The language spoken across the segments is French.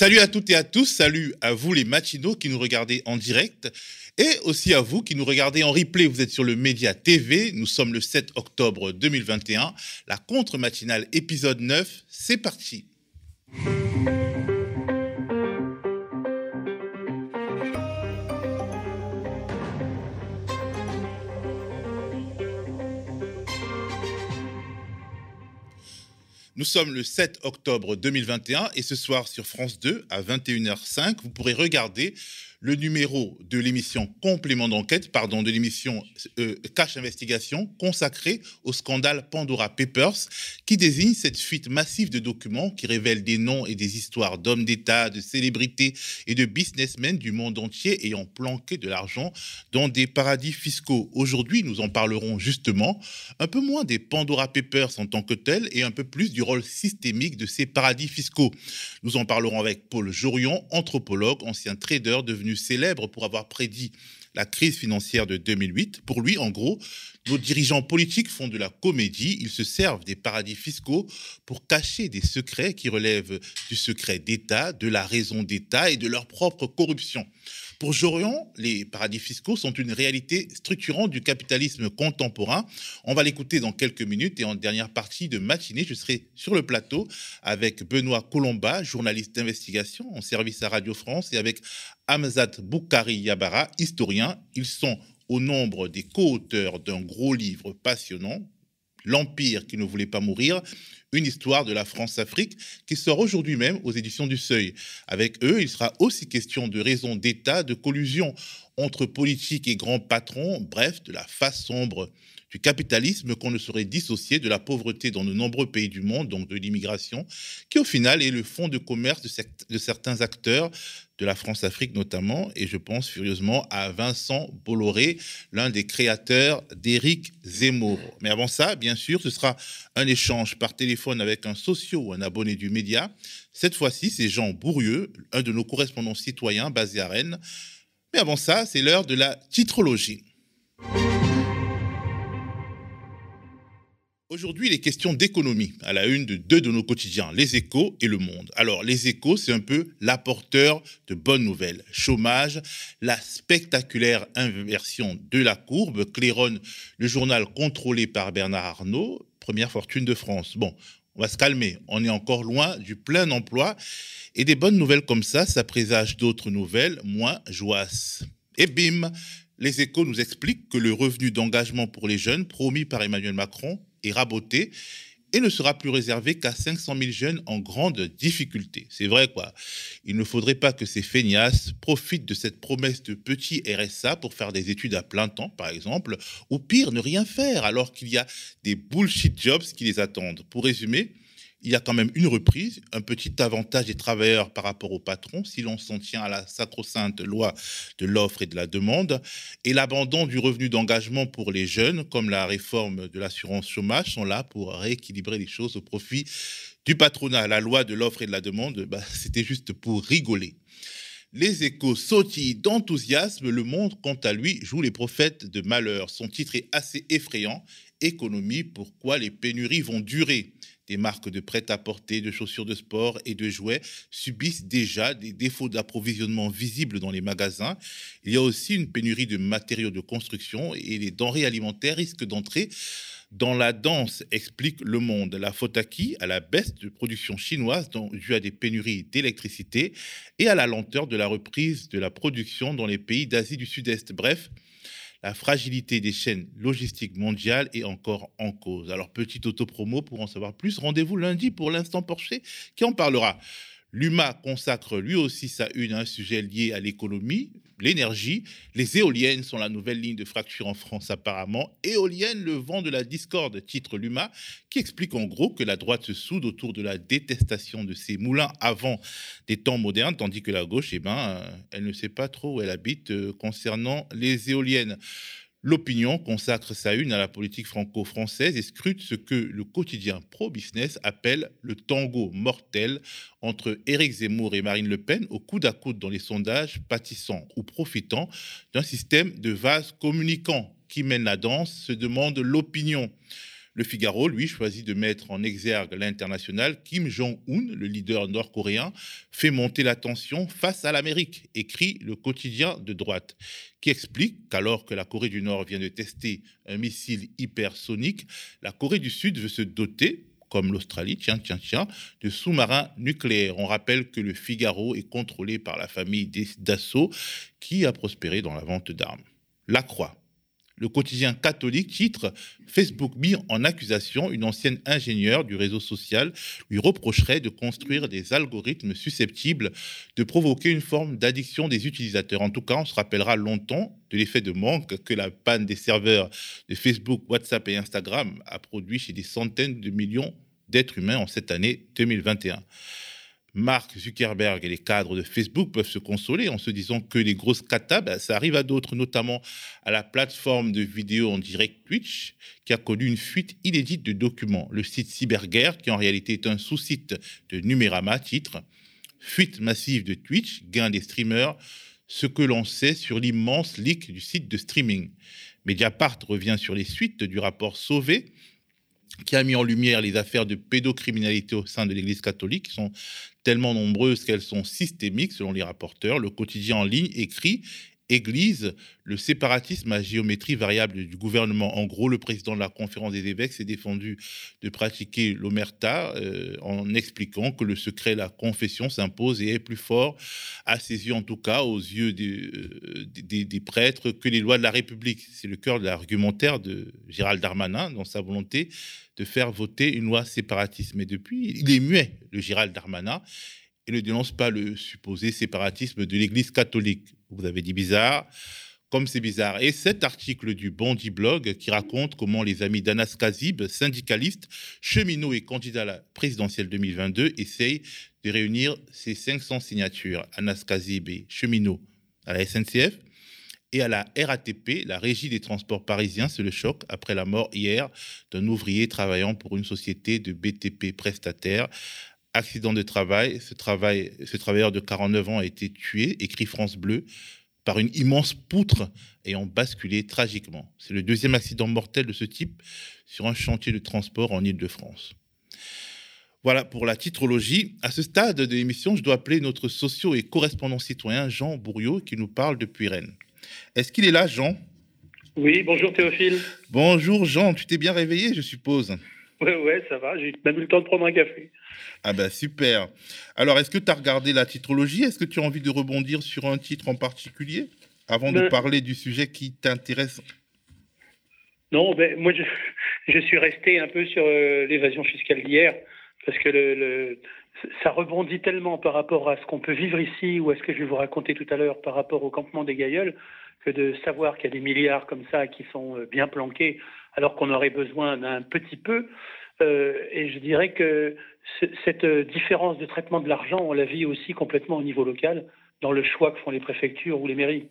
Salut à toutes et à tous, salut à vous les matinaux qui nous regardez en direct et aussi à vous qui nous regardez en replay. Vous êtes sur le Média TV, nous sommes le 7 octobre 2021, la contre-matinale épisode 9, c'est parti. Nous sommes le 7 octobre 2021 et ce soir sur France 2 à 21h05, vous pourrez regarder le numéro de l'émission Complément d'enquête, pardon, de l'émission euh, Cache Investigation consacrée au scandale Pandora Papers, qui désigne cette fuite massive de documents qui révèlent des noms et des histoires d'hommes d'État, de célébrités et de businessmen du monde entier ayant planqué de l'argent dans des paradis fiscaux. Aujourd'hui, nous en parlerons justement un peu moins des Pandora Papers en tant que tels et un peu plus du rôle systémique de ces paradis fiscaux. Nous en parlerons avec Paul Jorion, anthropologue, ancien trader devenu célèbre pour avoir prédit la crise financière de 2008. Pour lui, en gros, nos dirigeants politiques font de la comédie, ils se servent des paradis fiscaux pour cacher des secrets qui relèvent du secret d'État, de la raison d'État et de leur propre corruption. Pour Jorion, les paradis fiscaux sont une réalité structurante du capitalisme contemporain. On va l'écouter dans quelques minutes et en dernière partie de matinée, je serai sur le plateau avec Benoît Colomba, journaliste d'investigation en service à Radio France, et avec Hamzat Boukari Yabara, historien. Ils sont au nombre des co-auteurs d'un gros livre passionnant, L'Empire qui ne voulait pas mourir, une histoire de la France-Afrique qui sort aujourd'hui même aux éditions du Seuil. Avec eux, il sera aussi question de raisons d'État, de collusion entre politique et grands patrons, bref, de la face sombre du capitalisme qu'on ne saurait dissocier de la pauvreté dans de nombreux pays du monde, donc de l'immigration, qui au final est le fond de commerce de, certains acteurs de la France-Afrique notamment, et je pense furieusement à Vincent Bolloré, l'un des créateurs d'Éric Zemmour. Mais avant ça, bien sûr, ce sera un échange par téléphone avec un socio ou un abonné du média. Cette fois-ci, c'est Jean Bourrieux, un de nos correspondants citoyens basés à Rennes. Mais avant ça, c'est l'heure de la titrologie. Aujourd'hui, les questions d'économie à la une de deux de nos quotidiens, Les Échos et Le Monde. Alors, Les Échos, c'est un peu l'apporteur de bonnes nouvelles. Chômage, la spectaculaire inversion de la courbe, claironne le journal contrôlé par Bernard Arnault, première fortune de France. Bon, on va se calmer, on est encore loin du plein emploi. Et des bonnes nouvelles comme ça, ça présage d'autres nouvelles moins joyeuses. Et bim, les échos nous expliquent que le revenu d'engagement pour les jeunes promis par Emmanuel Macron raboté et ne sera plus réservé qu'à 500 000 jeunes en grande difficulté. C'est vrai, quoi. Il ne faudrait pas que ces feignasses profitent de cette promesse de petit RSA pour faire des études à plein temps, par exemple, ou pire, ne rien faire alors qu'il y a des bullshit jobs qui les attendent. Pour résumer, il y a quand même une reprise, un petit avantage des travailleurs par rapport aux patrons, si l'on s'en tient à la sacro-sainte loi de l'offre et de la demande, et l'abandon du revenu d'engagement pour les jeunes, comme la réforme de l'assurance chômage, sont là pour rééquilibrer les choses au profit du patronat. La loi de l'offre et de la demande, bah, c'était juste pour rigoler. Les échos sautillent d'enthousiasme, le monde, quant à lui, joue les prophètes de malheur. Son titre est assez effrayant. Économie, pourquoi les pénuries vont durer? Des marques de prêt-à-porter, de chaussures de sport et de jouets subissent déjà des défauts d'approvisionnement visibles dans les magasins. Il y a aussi une pénurie de matériaux de construction et les denrées alimentaires risquent d'entrer dans la danse, explique Le Monde. La faute à qui? À la baisse de production chinoise due à des pénuries d'électricité et à la lenteur de la reprise de la production dans les pays d'Asie du Sud-Est. Bref, la fragilité des chaînes logistiques mondiales est encore en cause. Alors, petit autopromo pour en savoir plus, rendez-vous lundi pour l'instant Porsche qui en parlera. L'UMA consacre lui aussi sa une à un sujet lié à l'économie, l'énergie. Les éoliennes sont la nouvelle ligne de fracture en France apparemment. Éolienne, le vent de la discorde, titre l'UMA, qui explique en gros que la droite se soude autour de la détestation de ces moulins avant des temps modernes, tandis que la gauche, eh ben, elle ne sait pas trop où elle habite euh, concernant les éoliennes. L'opinion consacre sa une à la politique franco-française et scrute ce que le quotidien pro-business appelle le tango mortel entre Éric Zemmour et Marine Le Pen au coude à coude dans les sondages, pâtissant ou profitant d'un système de vases communicants qui mène la danse, se demande l'opinion. Le Figaro, lui, choisit de mettre en exergue l'international. Kim Jong-un, le leader nord-coréen, fait monter la tension face à l'Amérique, écrit le quotidien de droite, qui explique qu'alors que la Corée du Nord vient de tester un missile hypersonique, la Corée du Sud veut se doter comme l'Australie, tiens, tiens, tiens, de sous-marins nucléaires. On rappelle que le Figaro est contrôlé par la famille Dassault qui a prospéré dans la vente d'armes. La Croix. Le quotidien catholique titre Facebook mis en accusation une ancienne ingénieure du réseau social lui reprocherait de construire des algorithmes susceptibles de provoquer une forme d'addiction des utilisateurs. En tout cas, on se rappellera longtemps de l'effet de manque que la panne des serveurs de Facebook, WhatsApp et Instagram a produit chez des centaines de millions d'êtres humains en cette année 2021. Mark Zuckerberg et les cadres de Facebook peuvent se consoler en se disant que les grosses catas, ben, ça arrive à d'autres, notamment à la plateforme de vidéo en direct Twitch, qui a connu une fuite inédite de documents. Le site Cyberguerre, qui en réalité est un sous-site de Numérama, titre Fuite massive de Twitch, gain des streamers, ce que l'on sait sur l'immense leak du site de streaming. Mediapart revient sur les suites du rapport Sauvé, qui a mis en lumière les affaires de pédocriminalité au sein de l'Église catholique, qui sont tellement nombreuses qu'elles sont systémiques, selon les rapporteurs. Le quotidien en ligne écrit Église, le séparatisme à géométrie variable du gouvernement. En gros, le président de la conférence des évêques s'est défendu de pratiquer l'omerta euh, en expliquant que le secret la confession s'impose et est plus fort, à ses yeux en tout cas, aux yeux des, euh, des, prêtres, que les lois de la République. C'est le cœur de l'argumentaire de Gérald Darmanin dans sa volonté de faire voter une loi séparatiste. Mais depuis, il est muet, le Gérald Darmanin, et ne dénonce pas le supposé séparatisme de l'Église catholique. Vous avez dit bizarre, comme c'est bizarre. Et cet article du Bondi Blog qui raconte comment les amis d'Anas Kazib, syndicaliste, cheminot et candidat à la présidentielle 2022, essayent de réunir ces 500 signatures. Anas Kazib cheminot à la SNCF, et à la RATP, la Régie des transports parisiens, c'est le choc après la mort hier d'un ouvrier travaillant pour une société de BTP prestataire. Accident de travail, ce, travail, ce travailleur de 49 ans a été tué, écrit France Bleu, par une immense poutre ayant basculé tragiquement. C'est le deuxième accident mortel de ce type sur un chantier de transport en Ile-de-France. Voilà pour la titrologie. À ce stade de l'émission, je dois appeler notre socio et correspondant citoyen Jean Bourriot qui nous parle depuis Rennes. Est-ce qu'il est là, Jean? Oui, bonjour Théophile. Bonjour Jean, tu t'es bien réveillé, je suppose? Oui, ouais, ça va, j'ai même eu le temps de prendre un café. Ah ben super. Alors, est-ce que tu as regardé la titrologie? Est-ce que tu as envie de rebondir sur un titre en particulier avant de ben parler du sujet qui t'intéresse? Non, ben, moi je, je, suis resté un peu sur euh, l'évasion fiscale d'hier parce que le, ça rebondit tellement par rapport à ce qu'on peut vivre ici ou à ce que je vais vous raconter tout à l'heure par rapport au campement des Gailleuls que de savoir qu'il y a des milliards comme ça qui sont euh, bien planqués alors qu'on aurait besoin d'un petit peu. Euh, et je dirais que cette différence de traitement de l'argent, on la vit aussi complètement au niveau local dans le choix que font les préfectures ou les mairies.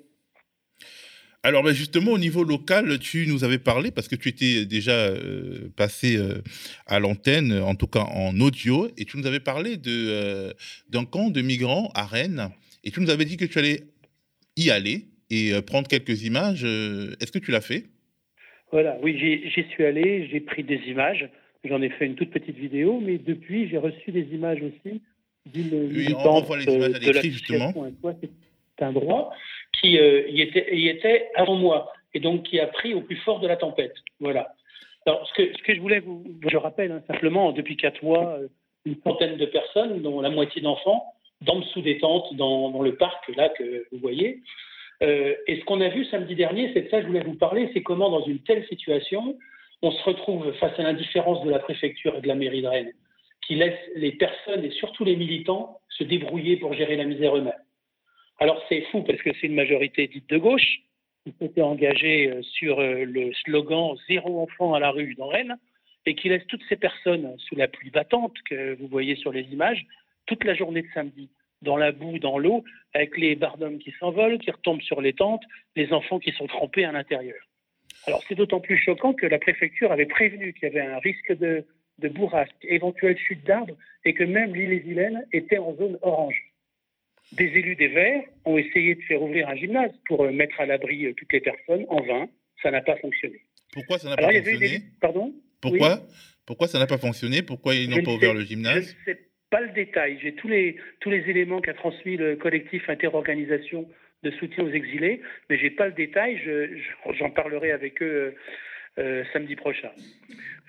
Alors ben, justement, au niveau local, tu nous avais parlé, parce que tu étais déjà euh, passé euh, à l'antenne, en tout cas en audio, et tu nous avais parlé euh, d'un camp de migrants à Rennes, et tu nous avais dit que tu allais y aller et prendre quelques images. Est-ce que tu l'as fait? Voilà, oui, j'y suis allé, j'ai pris des images, j'en ai fait une toute petite vidéo, mais depuis, j'ai reçu des images aussi d'une oui, on voit les images à l'écrit, justement. C'est un droit qui euh, y, était, y était avant moi et donc qui a pris au plus fort de la tempête. Voilà. Alors, ce que, ce que je voulais vous, je rappelle hein, simplement, depuis quatre mois, euh, une centaine de personnes, dont la moitié d'enfants, dorment sous des tentes dans, dans, le parc là que vous voyez. Euh, et ce qu'on a vu samedi dernier, c'est de ça que je voulais vous parler, c'est comment dans une telle situation, on se retrouve face à l'indifférence de la préfecture et de la mairie de Rennes, qui laisse les personnes et surtout les militants se débrouiller pour gérer la misère eux-mêmes. Alors c'est fou parce que c'est une majorité dite de gauche qui s'était engagée euh, sur euh, le slogan Zéro enfant à la rue dans Rennes et qui laisse toutes ces personnes sous la pluie battante que vous voyez sur les images toute la journée de samedi dans la boue, dans l'eau, avec les bardums qui s'envolent, qui retombent sur les tentes, les enfants qui sont trempés à l'intérieur. Alors c'est d'autant plus choquant que la préfecture avait prévenu qu'il y avait un risque de, de bourrasque, éventuelle chute d'arbres, et que même l'île et Vilaine était en zone orange. Des élus des Verts ont essayé de faire ouvrir un gymnase pour euh, mettre à l'abri euh, toutes les personnes. En vain. Ça n'a pas fonctionné. Pourquoi ça n'a pas fonctionné? Pardon? Pourquoi? Pourquoi ça n'a pas fonctionné? Pourquoi ils n'ont pas ouvert le gymnase? Je ne sais pas le détail. J'ai tous les, tous les éléments qu'a transmis le collectif interorganisation de soutien aux exilés, mais j'ai pas le détail. J'en parlerai avec eux euh, samedi prochain.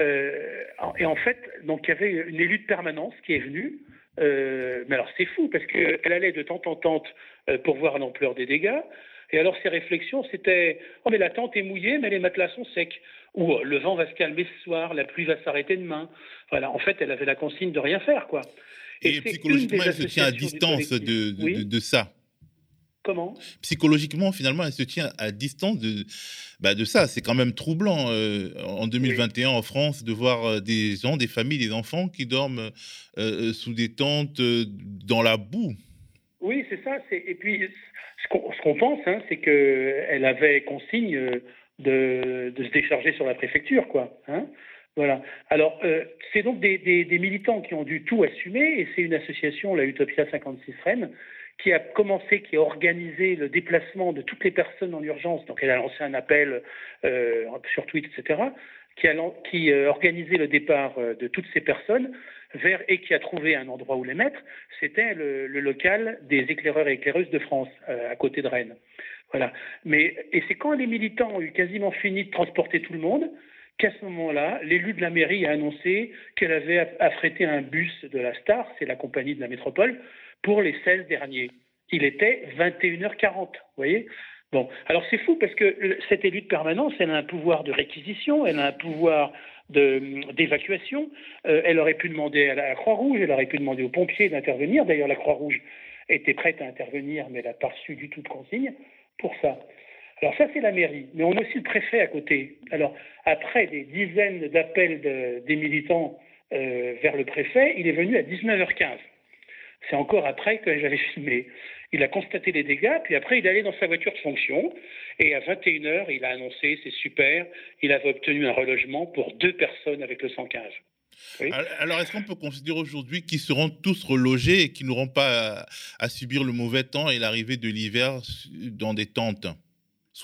Euh, et en fait, donc il y avait une élue de permanence qui est venue. Euh, mais alors c'est fou parce qu'elle allait de tente en tente pour voir l'ampleur des dégâts. Et alors ses réflexions, c'était oh mais la tente est mouillée, mais les matelas sont secs. Ou le vent va se calmer ce soir, la pluie va s'arrêter demain. Voilà, en fait, elle avait la consigne de rien faire, quoi. Et, psychologiquement, elle se tient à distance de, de ça. Comment? Psychologiquement, finalement, elle se tient à distance de, bah de ça. C'est quand même troublant euh, en 2021 en France de voir euh, des gens, des familles, des enfants qui dorment euh, sous des tentes dans la boue. Oui, c'est ça. Et puis, ce qu'on pense, hein, c'est qu'elle avait consigne de, se décharger sur la préfecture, quoi. Hein voilà. Alors, c'est donc des, militants qui ont dû tout assumer, et c'est une association, la Utopia 56 Rennes, qui a commencé, qui a organisé le déplacement de toutes les personnes en urgence. Donc, elle a lancé un appel euh, sur Twitter, etc., qui a, euh, organisé le départ euh, de toutes ces personnes vers et qui a trouvé un endroit où les mettre. C'était le, local des éclaireurs et éclaireuses de France, à côté de Rennes. Voilà. Mais et c'est quand les militants ont eu quasiment fini de transporter tout le monde qu'à ce moment-là, l'élu de la mairie a annoncé qu'elle avait affrété un bus de la Star, c'est la compagnie de la métropole, pour les 16 derniers. Il était 21h40, vous voyez? Bon, alors c'est fou parce que cette élue de permanence, elle a un pouvoir de réquisition, elle a un pouvoir d'évacuation. Euh, elle aurait pu demander à la Croix-Rouge, elle aurait pu demander aux pompiers d'intervenir. D'ailleurs, la Croix-Rouge était prête à intervenir, mais elle n'a pas reçu du tout de consigne pour ça. Alors ça, c'est la mairie, mais on a aussi le préfet à côté. Alors après des dizaines d'appels des militants euh, vers le préfet, il est venu à 19h15. C'est encore après que j'avais filmé. Il a constaté les dégâts, puis après, il est allé dans sa voiture de fonction. Et à 21h, il a annoncé, c'est super, il avait obtenu un relogement pour deux personnes avec le 115. Alors, est-ce qu'on peut considérer aujourd'hui qu'ils seront tous relogés et qu'ils n'auront pas à subir le mauvais temps et l'arrivée de l'hiver dans des tentes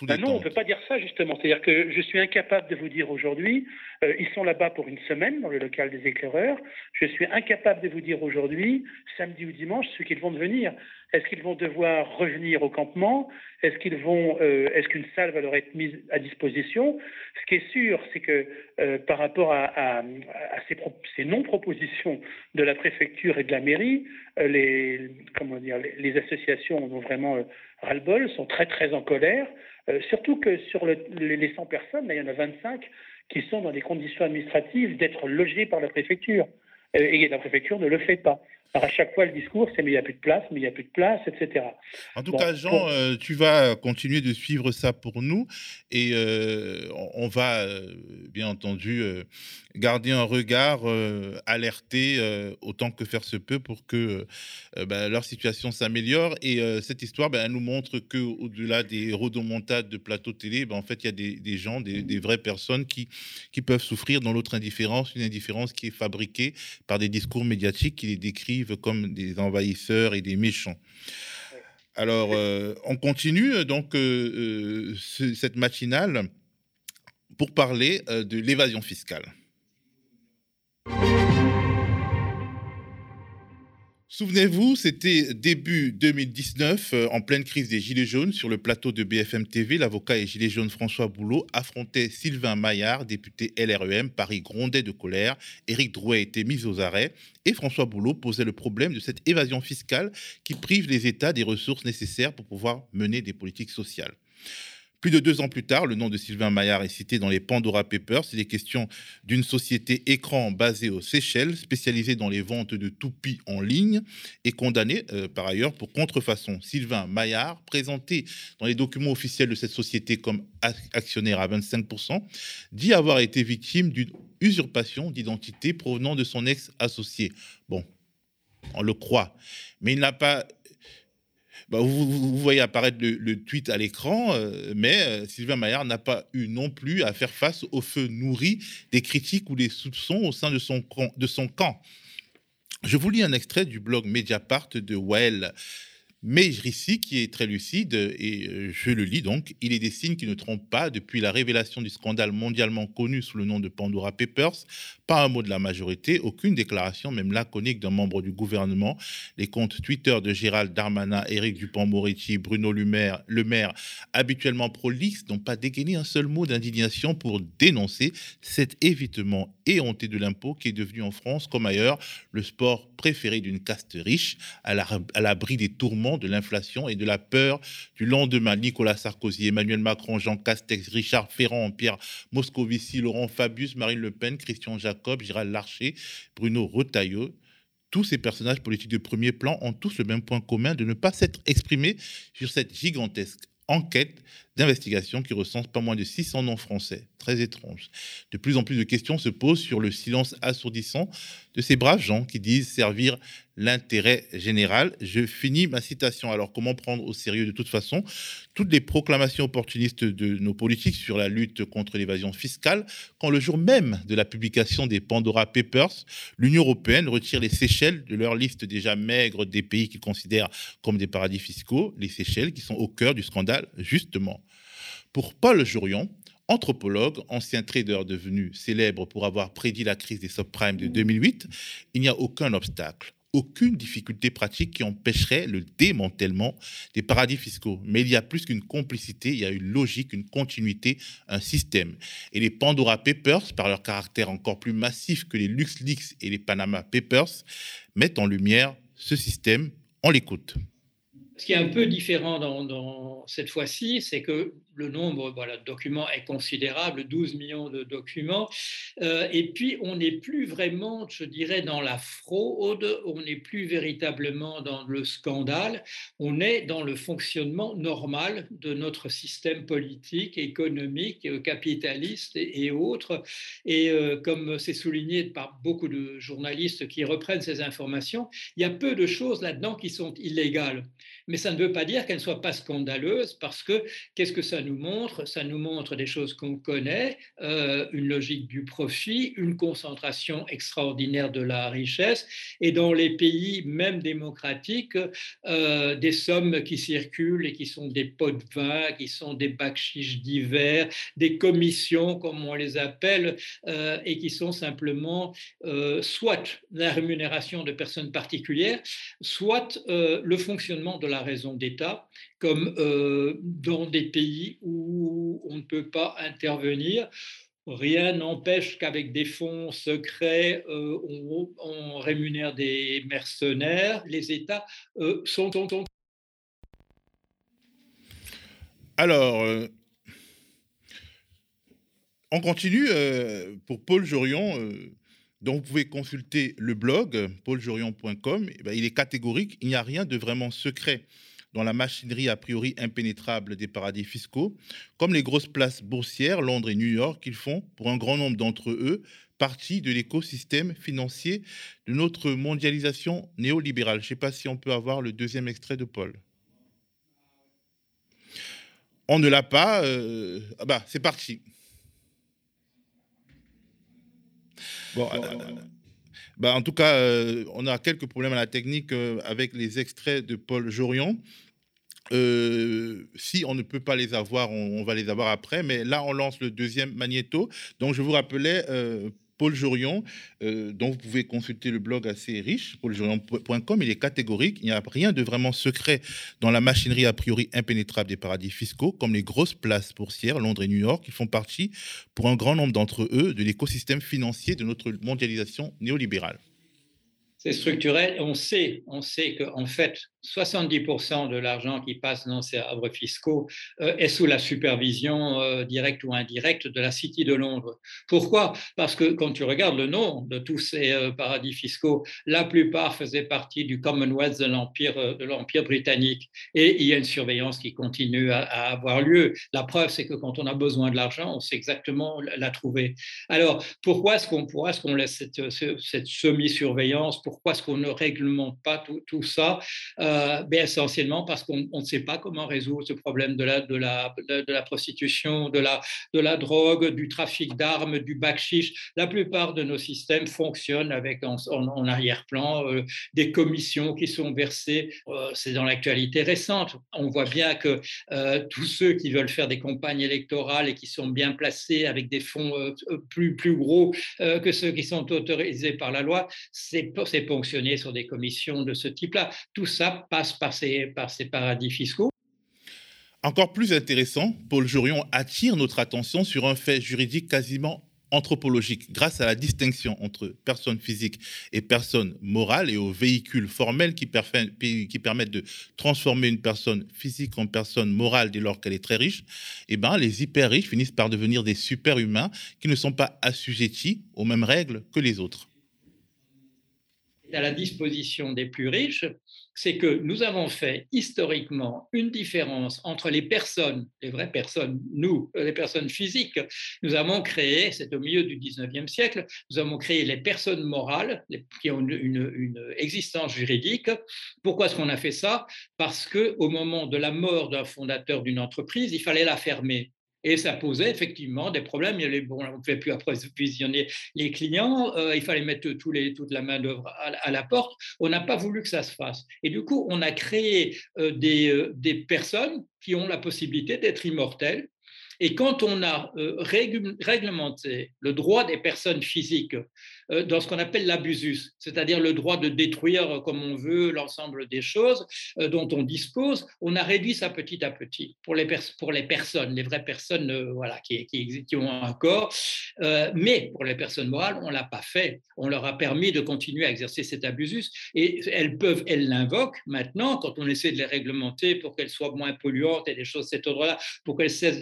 bah non, on ne peut pas dire ça justement. C'est-à-dire que je suis incapable de vous dire aujourd'hui, euh, ils sont là-bas pour une semaine dans le local des éclaireurs. Je suis incapable de vous dire aujourd'hui, samedi ou dimanche, ce qu'ils vont devenir. Est-ce qu'ils vont devoir revenir au campement? Euh, est-ce qu'une salle va leur être mise à disposition? Ce qui est sûr, c'est que euh, par rapport à, ces, non-propositions de la préfecture et de la mairie, dire, les, associations ont vraiment ras-le-bol, sont très très en colère. Euh, surtout que sur les 100 personnes, il y en a 25 qui sont dans des conditions administratives d'être logés par la préfecture. Euh, et la préfecture ne le fait pas. Alors à chaque fois, le discours, c'est mais il n'y a plus de place, mais il n'y a plus de place, etc. En tout cas, Jean, euh, tu vas continuer de suivre ça pour nous et on va, bien entendu, garder un regard alerté autant que faire se peut pour que bah, leur situation s'améliore. Et cette histoire, bah, elle nous montre qu'au-delà des rodomontades de plateaux télé, bah, en fait, il y a des, gens, des, des, vraies personnes qui, qui peuvent souffrir dans l'autre indifférence, une indifférence qui est fabriquée par des discours médiatiques qui les décrivent comme des envahisseurs et des méchants. Alors, euh, on continue euh, donc euh, cette matinale pour parler de l'évasion fiscale. Souvenez-vous, c'était début 2019, euh, en pleine crise des Gilets jaunes, sur le plateau de BFM TV, l'avocat et Gilets jaunes François Boulot affrontait Sylvain Maillard, député LREM. Paris grondait de colère. Éric Drouet était mis aux arrêts et François Boulot posait le problème de cette évasion fiscale qui prive les États des ressources nécessaires pour pouvoir mener des politiques sociales. Plus de deux ans plus tard, le nom de Sylvain Maillard est cité dans les Pandora Papers. C'est des questions d'une société écran basée aux Seychelles, spécialisée dans les ventes de toupies en ligne et condamnée euh, par ailleurs pour contrefaçon. Sylvain Maillard, présenté dans les documents officiels de cette société comme actionnaire à 25%, dit avoir été victime d'une usurpation d'identité provenant de son ex-associé. Bon, on le croit. Mais il n'a pas bah, vous, voyez apparaître le, tweet à l'écran, euh, mais euh, Sylvain Maillard n'a pas eu non plus à faire face au feu nourri des critiques ou des soupçons au sein de son, camp. Je vous lis un extrait du blog Mediapart de Wael Mais ici, qui est très lucide, et euh, je le lis donc, il est des signes qui ne trompent pas. Depuis la révélation du scandale mondialement connu sous le nom de Pandora Papers, pas un mot de la majorité, aucune déclaration, même laconique d'un membre du gouvernement. Les comptes Twitter de Gérald Darmanin, Éric Dupont-Moretti, Bruno Le Maire, le maire habituellement prolixes, n'ont pas dégainé un seul mot d'indignation pour dénoncer cet évitement éhonté de l'impôt qui est devenu en France, comme ailleurs, le sport préféré d'une caste riche, à l'abri des tourments de l'inflation et de la peur du lendemain. Nicolas Sarkozy, Emmanuel Macron, Jean Castex, Richard Ferrand, Pierre Moscovici, Laurent Fabius, Marine Le Pen, Christian Jacob, Gérald Larcher, Bruno Retailleau, tous ces personnages politiques de premier plan ont tous le même point commun de ne pas s'être exprimés sur cette gigantesque enquête d'investigation qui recense pas moins de 600 noms français. Très étrange. De plus en plus de questions se posent sur le silence assourdissant de ces braves gens qui disent servir l'intérêt général. Je finis ma citation. Alors comment prendre au sérieux de toute façon toutes les proclamations opportunistes de nos politiques sur la lutte contre l'évasion fiscale quand le jour même de la publication des Pandora Papers, l'Union européenne retire les Seychelles de leur liste déjà maigre des pays qu'ils considèrent comme des paradis fiscaux, les Seychelles qui sont au cœur du scandale justement. Pour Paul Jurion, anthropologue, ancien trader devenu célèbre pour avoir prédit la crise des subprimes de 2008, il n'y a aucun obstacle, aucune difficulté pratique qui empêcherait le démantèlement des paradis fiscaux. Mais il y a plus qu'une complicité, il y a une logique, une continuité, un système. Et les Pandora Papers, par leur caractère encore plus massif que les LuxLeaks et les Panama Papers, mettent en lumière ce système. On l'écoute. Ce qui est un peu différent dans, cette fois-ci, c'est que le nombre voilà, de documents est considérable, 12 millions de documents. Euh, et puis, on n'est plus vraiment, je dirais, dans la fraude, on n'est plus véritablement dans le scandale, on est dans le fonctionnement normal de notre système politique, économique, euh, capitaliste et, autres. Et euh, comme c'est souligné par beaucoup de journalistes qui reprennent ces informations, il y a peu de choses là-dedans qui sont illégales mais ça ne veut pas dire qu'elle ne soit pas scandaleuse parce que qu'est-ce que ça nous montre? Ça nous montre des choses qu'on connaît, euh, une logique du profit, une concentration extraordinaire de la richesse, et dans les pays même démocratiques, euh, des sommes qui circulent et qui sont des pots de vin, qui sont des bacs-chiches divers, des commissions comme on les appelle, euh, et qui sont simplement soit la rémunération de personnes particulières, soit le fonctionnement de la raison d'État, comme euh, dans des pays où on ne peut pas intervenir. Rien n'empêche qu'avec des fonds secrets, euh, on, rémunère des mercenaires. Les États euh, sont, Alors, on continue pour Paul Jorion. Donc, vous pouvez consulter le blog pauljorion.com. Eh ben, il est catégorique, il n'y a rien de vraiment secret dans la machinerie a priori impénétrable des paradis fiscaux, comme les grosses places boursières, Londres et New York, ils font, pour un grand nombre d'entre eux, partie de l'écosystème financier de notre mondialisation néolibérale. Je ne sais pas si on peut avoir le deuxième extrait de Paul. On ne l'a pas. Euh, ah bah, c'est parti. Bon, euh, bah, en tout cas, euh, on a quelques problèmes à la technique euh, avec les extraits de Paul Jorion. si on ne peut pas les avoir, on, va les avoir après. Mais là, on lance le deuxième magnéto. Donc, je vous rappelais Paul Jorion, euh, dont vous pouvez consulter le blog assez riche, pauljorion.com, il est catégorique. Il n'y a rien de vraiment secret dans la machinerie a priori impénétrable des paradis fiscaux, comme les grosses places boursières, Londres et New York, qui font partie, pour un grand nombre d'entre eux, de l'écosystème financier de notre mondialisation néolibérale. C'est structurel. On sait, on sait qu'en fait, 70% de l'argent qui passe dans ces arbres fiscaux euh, est sous la supervision euh, directe ou indirecte de la City de Londres. Pourquoi? Parce que quand tu regardes le nom de tous ces euh, paradis fiscaux, la plupart faisaient partie du Commonwealth de l'Empire, britannique. Et il y a une surveillance qui continue à, avoir lieu. La preuve, c'est que quand on a besoin de l'argent, on sait exactement la trouver. Alors, pourquoi est-ce qu'on, est-ce qu'on laisse cette, semi-surveillance? Pourquoi est-ce qu'on ne réglemente pas tout, ça? Ben, Essentiellement parce qu'on ne sait pas comment résoudre ce problème de la, de la, de, la prostitution, de la, de la drogue, du trafic d'armes, du bakchich. La plupart de nos systèmes fonctionnent avec en, arrière-plan euh, des commissions qui sont versées. Euh, c'est dans l'actualité récente. On voit bien que tous ceux qui veulent faire des campagnes électorales et qui sont bien placés avec des fonds plus, plus gros que ceux qui sont autorisés par la loi, c'est ponctionné sur des commissions de ce type-là. Tout ça passe par ces, par ces paradis fiscaux. Encore plus intéressant, Paul Jorion attire notre attention sur un fait juridique quasiment anthropologique grâce à la distinction entre personnes physiques et personnes morales et aux véhicules formels qui, qui permettent de transformer une personne physique en personne morale dès lors qu'elle est très riche, eh ben, les hyper riches finissent par devenir des super humains qui ne sont pas assujettis aux mêmes règles que les autres à la disposition des plus riches, c'est que nous avons fait historiquement une différence entre les personnes, les vraies personnes, nous, les personnes physiques. Nous avons créé, c'est au milieu du 19e siècle, nous avons créé les personnes morales qui ont une, une existence juridique. Pourquoi est-ce qu'on a fait ça? Parce qu'au moment de la mort d'un fondateur d'une entreprise, il fallait la fermer. Et ça posait effectivement des problèmes. Il y bon, on ne pouvait plus approvisionner les clients, euh, il fallait mettre les, toute la main-d'œuvre à, la porte. On n'a pas voulu que ça se fasse. Et du coup, on a créé euh, euh, des personnes qui ont la possibilité d'être immortelles et quand on a réglementé le droit des personnes physiques euh, dans ce qu'on appelle l'abusus, c'est-à-dire le droit de détruire comme on veut l'ensemble des choses euh, dont on dispose. On a réduit ça petit à petit pour les, personnes, les vraies personnes euh, voilà, qui, qui, qui, ont un corps. mais pour les personnes morales, on ne l'a pas fait. On leur a permis de continuer à exercer cet abusus et elles peuvent, elles l'invoquent maintenant quand on essaie de les réglementer pour qu'elles soient moins polluantes et des choses de cet ordre-là, pour qu'elles cessent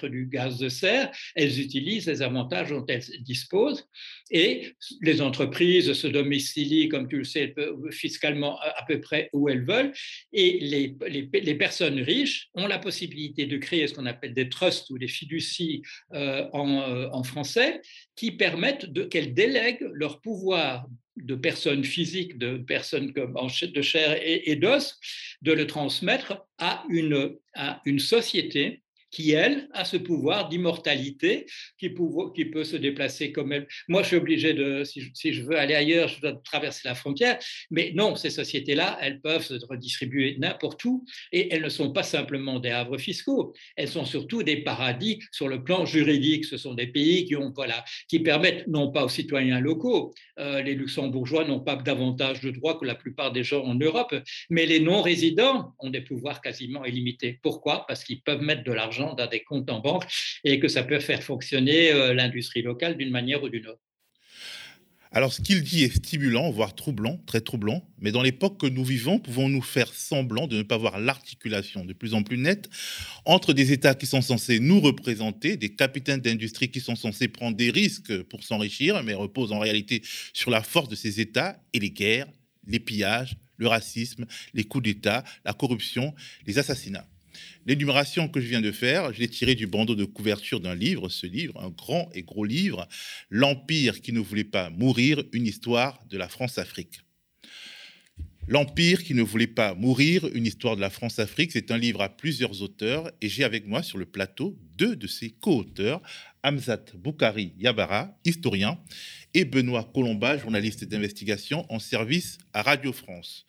du gaz de serre. Elles utilisent les avantages dont elles disposent et les entreprises se domicilient, comme tu le sais, fiscalement à peu près où elles veulent, et les, les, personnes riches ont la possibilité de créer ce qu'on appelle des trusts ou des fiducies euh, en, euh, en, français, qui permettent qu'elles délèguent leur pouvoir de personnes physiques, de personnes comme de chair et d'os, de le transmettre à une, à une société qui, elle, a ce pouvoir d'immortalité, qui, peut se déplacer comme elle. Moi, je suis obligé de, si je, veux aller ailleurs, je dois traverser la frontière. Mais non, ces sociétés-là, elles peuvent se redistribuer n'importe où et elles ne sont pas simplement des havres fiscaux. Elles sont surtout des paradis sur le plan juridique. Ce sont des pays qui, ont, voilà, qui permettent, non pas aux citoyens locaux, euh, les luxembourgeois n'ont pas davantage de droits que la plupart des gens en Europe, mais les non-résidents ont des pouvoirs quasiment illimités. Pourquoi? Parce qu'ils peuvent mettre de l'argent dans des comptes en banque et que ça peut faire fonctionner euh, l'industrie locale d'une manière ou d'une autre. Alors, ce qu'il dit est stimulant, voire troublant, très troublant, mais dans l'époque que nous vivons, pouvons-nous faire semblant de ne pas voir l'articulation de plus en plus nette entre des États qui sont censés nous représenter, des capitaines d'industrie qui sont censés prendre des risques pour s'enrichir, mais reposent en réalité sur la force de ces États, et les guerres, les pillages, le racisme, les coups d'État, la corruption, les assassinats. L'énumération que je viens de faire, je l'ai tirée du bandeau de couverture d'un livre, ce livre, un grand et gros livre, L'Empire qui ne voulait pas mourir, une histoire de la France-Afrique. L'Empire qui ne voulait pas mourir, une histoire de la France-Afrique, c'est un livre à plusieurs auteurs et j'ai avec moi sur le plateau deux de ses co-auteurs, Hamzat Boukari Yabara, historien, et Benoît Colomba, journaliste d'investigation en service à Radio France.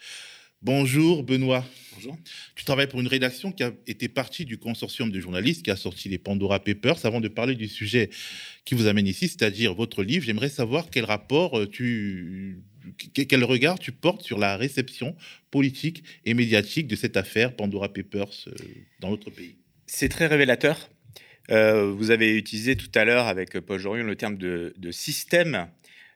Bonjour Benoît. Bonjour. Tu travailles pour une rédaction qui a été partie du consortium de journalistes qui a sorti les Pandora Papers. Avant de parler du sujet qui vous amène ici, c'est-à-dire votre livre, j'aimerais savoir quel rapport euh, tu, quel regard tu portes sur la réception politique et médiatique de cette affaire Pandora Papers euh, dans notre pays. C'est très révélateur. Euh, vous avez utilisé tout à l'heure avec Paul Jorion le terme de, système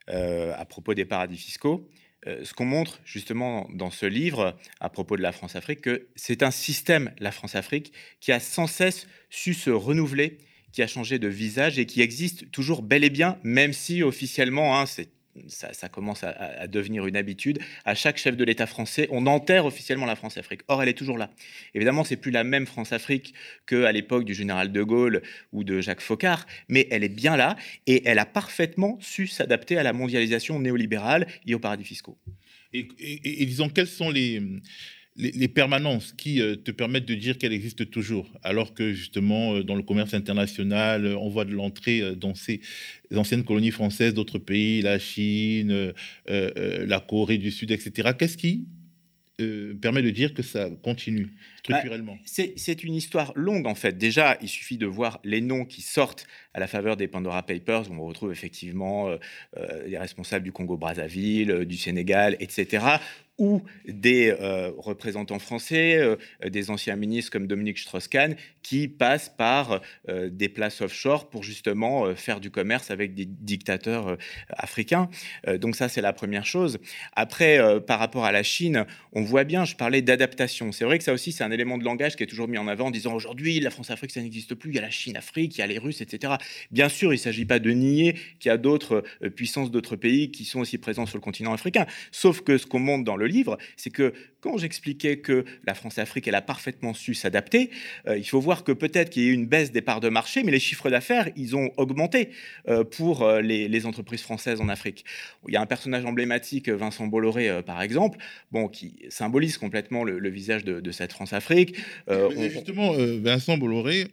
à propos des paradis fiscaux. Euh, ce qu'on montre justement dans ce livre à propos de la France-Afrique, que c'est un système, la France-Afrique, qui a sans cesse su se renouveler, qui a changé de visage et qui existe toujours bel et bien, même si officiellement, hein, c'est ça, commence à, devenir une habitude. À chaque chef de l'État français, on enterre officiellement la France-Afrique. Or, elle est toujours là. Évidemment, c'est plus la même France-Afrique qu'à l'époque du général de Gaulle ou de Jacques Foccart, mais elle est bien là et elle a parfaitement su s'adapter à la mondialisation néolibérale et aux paradis fiscaux. Et, disons, quels sont les, les, permanences qui euh, te permettent de dire qu'elle existe toujours, alors que justement euh, dans le commerce international, euh, on voit de l'entrée dans ces anciennes colonies françaises d'autres pays, la Chine, la Corée du Sud, etc. Qu'est-ce qui permet de dire que ça continue? Bah, C'est une histoire longue en fait. Déjà, il suffit de voir les noms qui sortent à la faveur des Pandora Papers, où on retrouve effectivement les responsables du Congo-Brazzaville, du Sénégal, etc ou des euh, représentants français, euh, des anciens ministres comme Dominique Strauss-Kahn, qui passent par euh, des places offshore pour justement faire du commerce avec des dictateurs africains. donc ça, c'est la première chose. Après, par rapport à la Chine, on voit bien, je parlais d'adaptation. C'est vrai que ça aussi, c'est un élément de langage qui est toujours mis en avant en disant aujourd'hui, la France-Afrique, ça n'existe plus, il y a la Chine-Afrique, il y a les Russes, etc. Bien sûr, il ne s'agit pas de nier qu'il y a d'autres puissances, d'autres pays qui sont aussi présents sur le continent africain. Sauf que ce qu'on montre dans le livre, c'est que quand j'expliquais que la France-Afrique, elle a parfaitement su s'adapter, euh, il faut voir que peut-être qu'il y a eu une baisse des parts de marché, mais les chiffres d'affaires, ils ont augmenté euh, pour euh, les, entreprises françaises en Afrique. Il y a un personnage emblématique, Vincent Bolloré, par exemple, bon, qui symbolise complètement le, visage de, cette France-Afrique. Justement, Vincent Bolloré,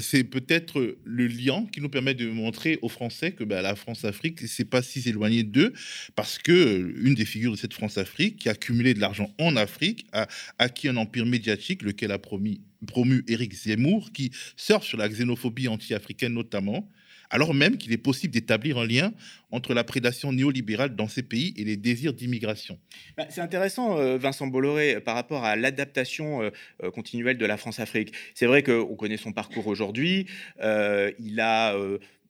c'est peut-être le lien qui nous permet de montrer aux Français que bah, la France-Afrique, c'est pas si éloigné d'eux, parce que euh, une des figures de cette France-Afrique, qui a accumulé de l'argent en Afrique, a acquis un empire médiatique, lequel a promis, promu Éric Zemmour, qui surfe sur la xénophobie anti-africaine notamment, alors même qu'il est possible d'établir un lien entre la prédation néolibérale dans ces pays et les désirs d'immigration. Bah, c'est intéressant, euh, Vincent Bolloré, par rapport à l'adaptation euh, euh, continuelle de la France-Afrique. C'est vrai qu'on connaît son parcours aujourd'hui. il a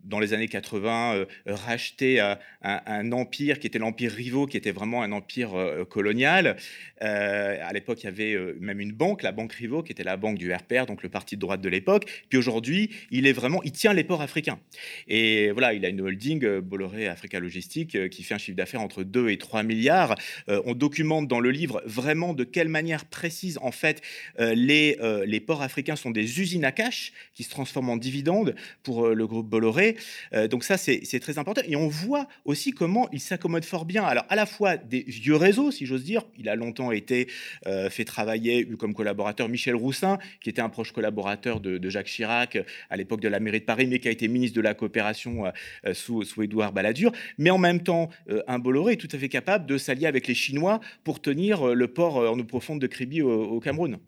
dans les années 80, euh, racheter euh, un, empire qui était l'empire Rivaux, qui était vraiment un empire euh, colonial. à l'époque, il y avait même une banque, la banque Rivaux, qui était la banque du RPR, donc le parti de droite de l'époque. Puis aujourd'hui, il est vraiment, il tient les ports africains. Et voilà, il a une holding, Bolloré Africa Logistique, qui fait un chiffre d'affaires entre 2 et 3 milliards. on documente dans le livre vraiment de quelle manière précise, en fait, les, les ports africains sont des usines à cash qui se transforment en dividendes pour le groupe Bolloré. Euh, donc ça, c'est très important. Et on voit aussi comment il s'accommode fort bien. Alors à la fois des vieux réseaux, si j'ose dire. Il a longtemps été euh, fait travailler, eu comme collaborateur Michel Roussin, qui était un proche collaborateur de, Jacques Chirac à l'époque de la mairie de Paris, mais qui a été ministre de la coopération euh, sous, sous Édouard Balladur. Mais en même temps, un Bolloré est tout à fait capable de s'allier avec les Chinois pour tenir le port en eau profonde de Kribi au, Cameroun.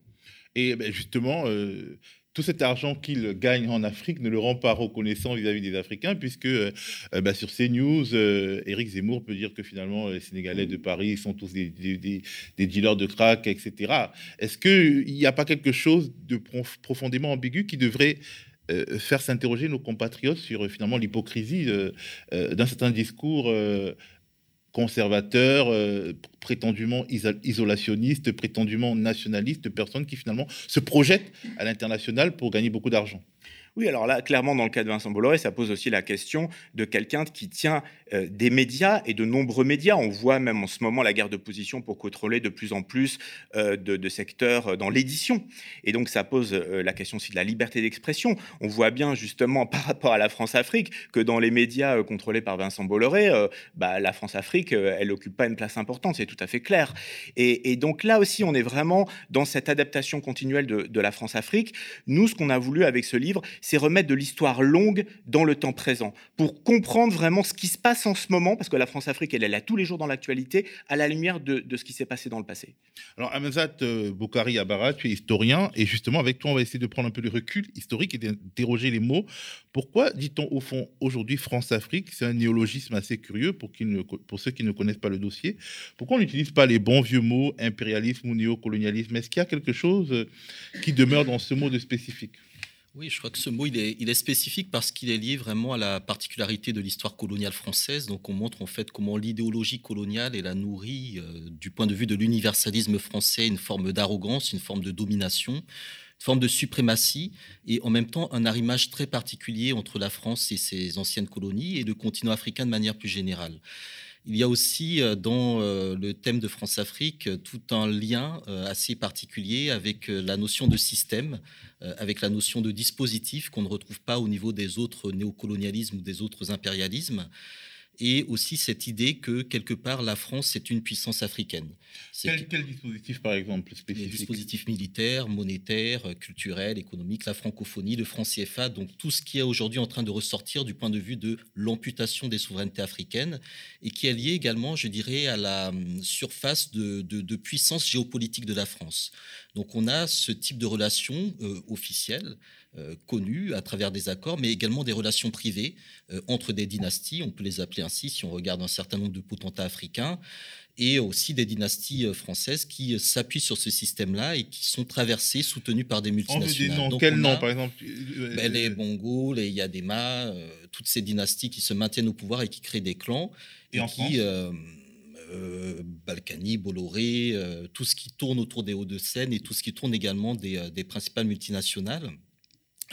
Et ben, justement, tout cet argent qu'il gagne en Afrique ne le rend pas reconnaissant vis-à-vis des Africains, puisque euh, bah, sur CNews, euh, Éric Zemmour peut dire que finalement les Sénégalais de Paris sont tous des, dealers de crack, etc. Est-ce qu'il n'y a pas quelque chose de profondément ambigu qui devrait euh, faire s'interroger nos compatriotes sur finalement l'hypocrisie d'un certain discours conservateurs, euh, prétendument isolationnistes, prétendument nationalistes, personnes qui finalement se projettent à l'international pour gagner beaucoup d'argent. Oui, alors là, clairement, dans le cas de Vincent Bolloré, ça pose aussi la question de quelqu'un qui tient euh, des médias et de nombreux médias. On voit même en ce moment la guerre de position pour contrôler de plus en plus euh, de, secteurs euh, dans l'édition. Et donc, ça pose la question aussi de la liberté d'expression. On voit bien, justement, par rapport à la France-Afrique, que dans les médias contrôlés par Vincent Bolloré, bah, la France-Afrique, elle n'occupe pas une place importante, c'est tout à fait clair. Et, donc là aussi, on est vraiment dans cette adaptation continuelle de la France-Afrique. Nous, ce qu'on a voulu avec ce livre, c'est remettre de l'histoire longue dans le temps présent, pour comprendre vraiment ce qui se passe en ce moment, parce que la France-Afrique, elle, est là tous les jours dans l'actualité, à la lumière de, ce qui s'est passé dans le passé. Alors, Amazat euh, Boukari Abara, tu es historien, et justement, avec toi, on va essayer de prendre un peu de recul historique et d'interroger les mots. Pourquoi dit-on au fond aujourd'hui France-Afrique C'est un néologisme assez curieux pour, qui ne, pour ceux qui ne connaissent pas le dossier. Pourquoi on n'utilise pas les bons vieux mots impérialisme ou néocolonialisme? Est-ce qu'il y a quelque chose euh, qui demeure dans ce mot de spécifique? Oui, je crois que ce mot, il est, spécifique parce qu'il est lié vraiment à la particularité de l'histoire coloniale française. Donc, on montre en fait comment l'idéologie coloniale, elle a nourri, euh, du point de vue de l'universalisme français, une forme d'arrogance, une forme de domination, une forme de suprématie, et en même temps un arrimage très particulier entre la France et ses anciennes colonies et le continent africain de manière plus générale. Il y a aussi euh, dans euh, le thème de France-Afrique euh, tout un lien assez particulier avec la notion de système, avec la notion de dispositif qu'on ne retrouve pas au niveau des autres néocolonialismes ou des autres impérialismes. Et aussi cette idée que quelque part la France est une puissance africaine. Quel, quel, dispositif par exemple spécifique? Les dispositifs militaires, monétaires, culturels, économiques, la francophonie, le franc CFA, donc tout ce qui est aujourd'hui en train de ressortir du point de vue de l'amputation des souverainetés africaines et qui est lié également, je dirais, à la hum, surface de, de, puissance géopolitique de la France. Donc on a ce type de relations euh, officielles euh, connues à travers des accords, mais également des relations privées euh, entre des dynasties, on peut les appeler ainsi si on regarde un certain nombre de potentats africains, et aussi des dynasties euh, françaises qui s'appuient sur ce système-là et qui sont traversées, soutenues par des multinationales. On veut quel nom, par exemple ben, Les Bongo, les Yadema, toutes ces dynasties qui se maintiennent au pouvoir et qui créent des clans. Et, en qui, Balkany, Bolloré, tout ce qui tourne autour des Hauts-de-Seine et tout ce qui tourne également des, des principales multinationales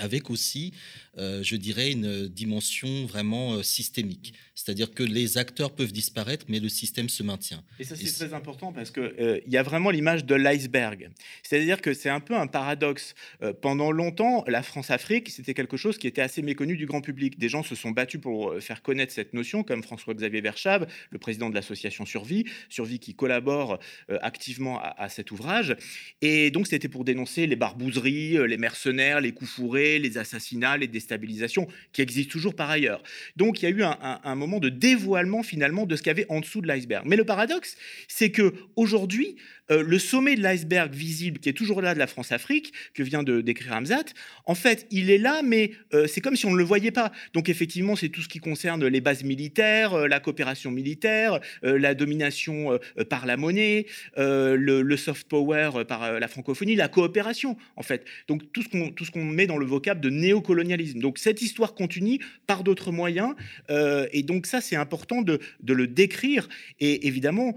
avec aussi, euh, je dirais, une dimension vraiment euh, systémique. C'est-à-dire que les acteurs peuvent disparaître, mais le système se maintient. Et ça, c'est très important parce qu'il euh, y a vraiment l'image de l'iceberg. C'est-à-dire que c'est un peu un paradoxe. pendant longtemps, la France-Afrique, c'était quelque chose qui était assez méconnu du grand public. Des gens se sont battus pour faire connaître cette notion, comme François-Xavier Verschave, le président de l'association Survie, Survie qui collabore activement à, à, cet ouvrage. Et donc, c'était pour dénoncer les barbouzeries, les mercenaires, les coups fourrés les assassinats, les déstabilisations, qui existent toujours par ailleurs. Donc il y a eu un, moment de dévoilement finalement de ce qu'il y avait en dessous de l'iceberg. Mais le paradoxe, c'est que aujourd'hui, euh, le sommet de l'iceberg visible, qui est toujours là de la France-Afrique, que vient de décrire Hamzat, en fait, il est là, mais euh, c'est comme si on ne le voyait pas. Donc effectivement, c'est tout ce qui concerne les bases militaires, euh, la coopération militaire, la domination par la monnaie, le, soft power par la francophonie, la coopération, en fait. Donc tout ce qu'on qu'on met dans le vocable de néocolonialisme. Donc cette histoire continue par d'autres moyens, et donc ça, c'est important de, de, le décrire. Et évidemment,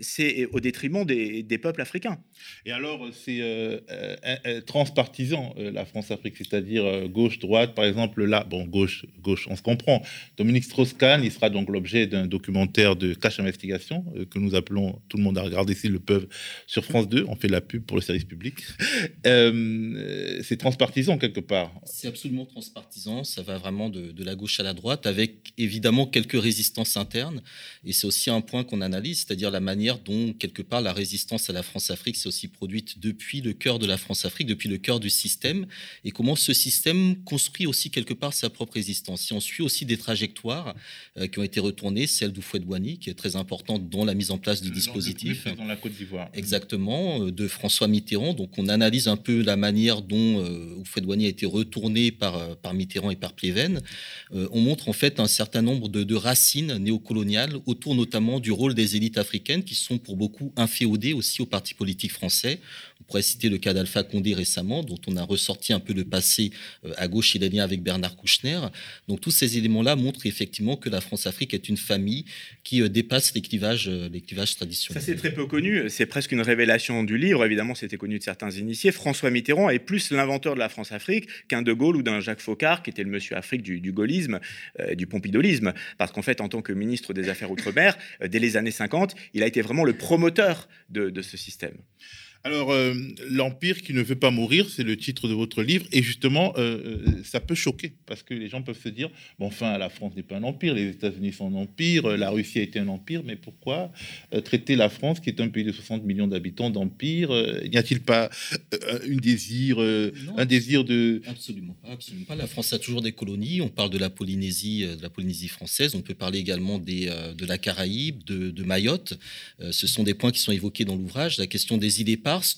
c'est au détriment des des, peuples africains. Et alors, c'est euh, euh, euh, transpartisan, la France-Afrique, c'est-à-dire gauche-droite, par exemple, là, bon, gauche, gauche, on se comprend. Dominique Strauss-Kahn, il sera donc l'objet d'un documentaire de cache investigation que nous appelons, tout le monde à regarder s'ils le peuvent, sur France 2. On fait la pub pour le service public. c'est transpartisan quelque part. C'est absolument transpartisan. Ça va vraiment de, de, la gauche à la droite, avec évidemment quelques résistances internes. Et c'est aussi un point qu'on analyse, c'est-à-dire la manière dont, quelque part, la résistance à la France-Afrique s'est aussi produite depuis le cœur de la France-Afrique, depuis le cœur du système, et comment ce système construit aussi quelque part sa propre résistance. Si on suit aussi des trajectoires euh, qui ont été retournées, celle d'Oufouet-Boigny, qui est très importante dans la mise en place du dispositif. Dans la Côte d'Ivoire. Exactement, euh, de François Mitterrand. Donc on analyse un peu la manière dont euh, Oufouet-Boigny a été retourné par, par Mitterrand et par Pleven. on montre en fait un certain nombre de, de racines néocoloniales autour notamment du rôle des élites africaines qui sont pour beaucoup inféodées aussi aux partis politiques français. On pourrait citer le cas d'Alpha Condé récemment, dont on a ressorti un peu le passé euh, à gauche et les liens avec Bernard Kouchner. Donc tous ces éléments-là montrent effectivement que la France-Afrique est une famille qui euh, dépasse les clivages, euh, les clivages traditionnels. Ça c'est très peu connu, c'est presque une révélation du livre, évidemment c'était connu de certains initiés. François Mitterrand est plus l'inventeur de la France-Afrique qu'un De Gaulle ou d'un Jacques Faucard, qui était le monsieur Afrique du, gaullisme, du Parce qu'en fait, en tant que ministre des Affaires Outre-mer, dès les années 50, il a été vraiment le promoteur de, ce système. Alors, euh, l'Empire qui ne veut pas mourir, c'est le titre de votre livre. Et justement, euh, euh, ça peut choquer, parce que les gens peuvent se dire, bon, enfin, la France n'est pas un empire, les États-Unis sont un empire, la Russie a été un empire, mais pourquoi traiter la France, qui est un pays de 60 millions d'habitants, d'empire N'y a-t-il pas une désir, un désir de... Absolument pas, absolument pas. La France a toujours des colonies. On parle de la Polynésie, de la Polynésie française. On peut parler également des, de la Caraïbe, de, de Mayotte. ce sont des points qui sont évoqués dans l'ouvrage. La question des îles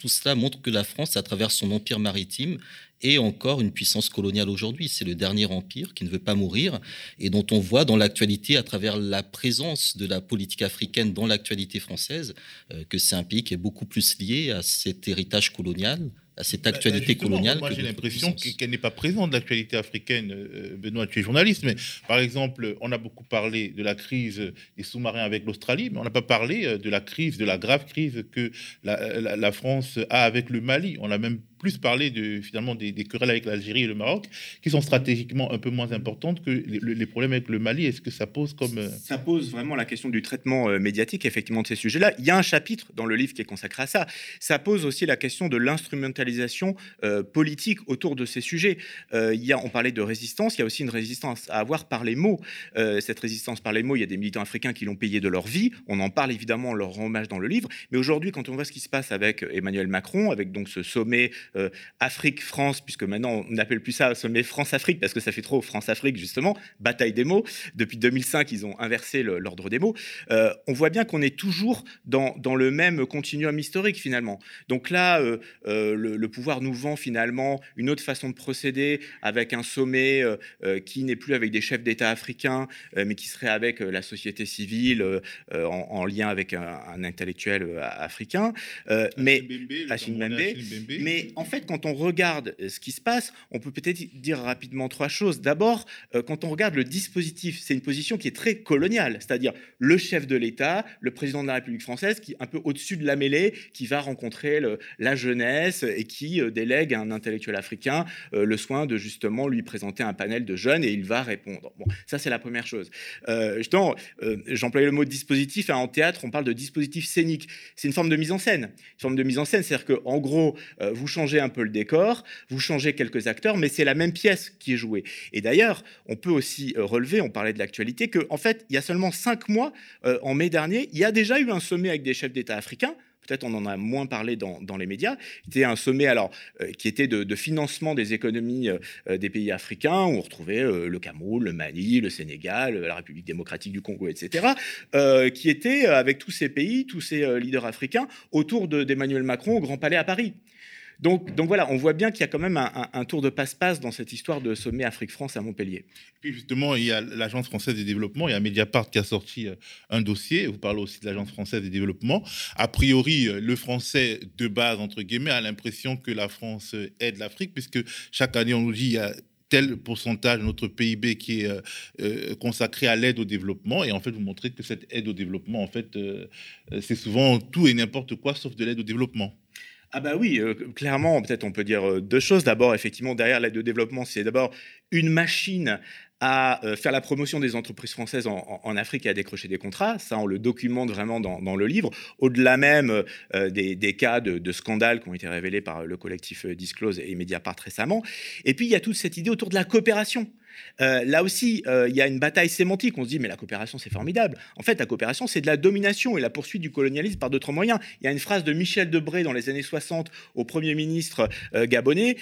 tout cela montre que la France, à travers son empire maritime, est encore une puissance coloniale aujourd'hui. C'est le dernier empire qui ne veut pas mourir et dont on voit dans l'actualité, à travers la présence de la politique africaine dans l'actualité française, euh, que c'est un pays qui est beaucoup plus lié à cet héritage colonial à cette bah, actualité coloniale. Moi, j'ai l'impression qu'elle n'est pas présente de l'actualité africaine. Euh, Benoît, tu es journaliste, mais par exemple, on a beaucoup parlé de la crise des sous-marins avec l'Australie, mais on n'a pas parlé euh, de la crise, de la grave crise que la, France a avec le Mali. On n'a même plus parler de, finalement des, querelles avec l'Algérie et le Maroc, qui sont stratégiquement un peu moins importantes que les, problèmes avec le Mali. Est-ce que ça pose comme... Euh, ça pose vraiment la question du traitement euh, médiatique, effectivement, de ces sujets-là. Il y a un chapitre dans le livre qui est consacré à ça. Ça pose aussi la question de l'instrumentalisation euh, politique autour de ces sujets. il y a, on parlait de résistance, il y a aussi une résistance à avoir par les mots. cette résistance par les mots, il y a des militants africains qui l'ont payé de leur vie. On en parle évidemment, on leur rend hommage dans le livre. Mais aujourd'hui, quand on voit ce qui se passe avec Emmanuel Macron, avec donc ce sommet euh, Afrique-France, puisque maintenant on n'appelle plus ça sommet France-Afrique, parce que ça fait trop France-Afrique, justement, bataille des mots. Depuis 2005, ils ont inversé l'ordre des mots. Euh, on voit bien qu'on est toujours dans, dans, le même continuum historique, finalement. Donc là, euh, le, pouvoir nous vend finalement une autre façon de procéder, avec un sommet qui n'est plus avec des chefs d'État africains, mais qui serait avec la société civile, en, lien avec un, un intellectuel africain. mais mais en fait, quand on regarde euh, ce qui se passe, on peut peut-être dire rapidement trois choses. D'abord, euh, quand on regarde le dispositif, c'est une position qui est très coloniale, c'est-à-dire le chef de l'État, le président de la République française, qui est un peu au-dessus de la mêlée, qui va rencontrer la jeunesse et qui euh, délègue à un intellectuel africain le soin de justement lui présenter un panel de jeunes et il va répondre. Bon, ça c'est la première chose. j'employais le mot dispositif. Hein, en théâtre, on parle de dispositif scénique. C'est une forme de mise en scène. Une forme de mise en scène, c'est-à-dire qu'en gros, euh, vous changez un peu le décor, vous changez quelques acteurs, mais c'est la même pièce qui est jouée. Et d'ailleurs, on peut aussi euh, relever, on parlait de l'actualité, qu'en en fait, il y a seulement cinq mois, euh, en mai dernier, il y a déjà eu un sommet avec des chefs d'État africains peut-être on en a moins parlé dans, les médias, c'était un sommet alors qui était de, financement des économies des pays africains, où on retrouvait le Cameroun, le Mali, le Sénégal, la République démocratique du Congo, etc., qui était avec tous ces pays, tous ces leaders africains, autour d'Emmanuel Macron au Grand Palais à Paris. Donc, voilà, on voit bien qu'il y a quand même un, tour de passe-passe dans cette histoire de sommet Afrique-France à Montpellier. Et puis justement, il y a l'Agence française de développement, il y a Mediapart qui a sorti euh, un dossier, vous parlez aussi de l'Agence française de développement. A priori, euh, le français de base, entre guillemets, a l'impression que la France euh, aide l'Afrique, puisque chaque année, on nous dit il y a tel pourcentage de notre PIB qui est consacré à l'aide au développement. Et en fait, vous montrez que cette aide au développement, en fait, c'est souvent tout et n'importe quoi sauf de l'aide au développement. Ah bah oui, euh, clairement, peut-être on peut dire euh, deux choses. D'abord, effectivement, derrière l'aide de développement, c'est d'abord une machine à euh, faire la promotion des entreprises françaises en, Afrique et à décrocher des contrats. Ça, on le documente vraiment dans, le livre. Au-delà même des, cas de, de, scandales qui ont été révélés par le collectif Disclose et Mediapart récemment. Et puis, il y a toute cette idée autour de la coopération. Euh, là aussi, euh, il y a une bataille sémantique. On se dit, mais la coopération, c'est formidable. En fait, la coopération, c'est de la domination et la poursuite du colonialisme par d'autres moyens. Il y a une phrase de Michel Debré dans les années 60 au Premier ministre euh, gabonais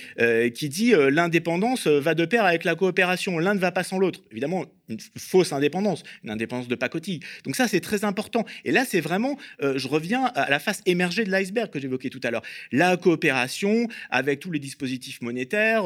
qui dit L'indépendance va de pair avec la coopération. L'un ne va pas sans l'autre. Évidemment, une fausse indépendance, une indépendance de pacotille. Donc ça, c'est très important. Et là, c'est vraiment, je reviens à la face émergée de l'iceberg que j'évoquais tout à l'heure. La coopération avec tous les dispositifs monétaires,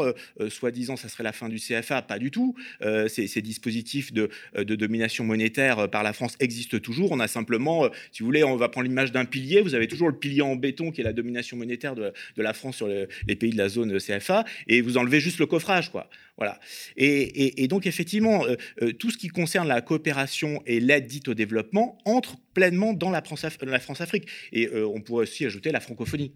soi-disant, ça serait la fin du CFA, pas du tout. Euh, ces, dispositifs de, euh, domination monétaire euh, par la France existent toujours. On a simplement, si vous voulez, on va prendre l'image d'un pilier. Vous avez toujours le pilier en béton qui est la domination monétaire de, la France sur les pays de la zone CFA, et vous enlevez juste le coffrage, quoi. Voilà. Et, donc effectivement, tout ce qui concerne la coopération et l'aide dite au développement entre pleinement dans la France-Afrique. Et on pourrait aussi ajouter la francophonie.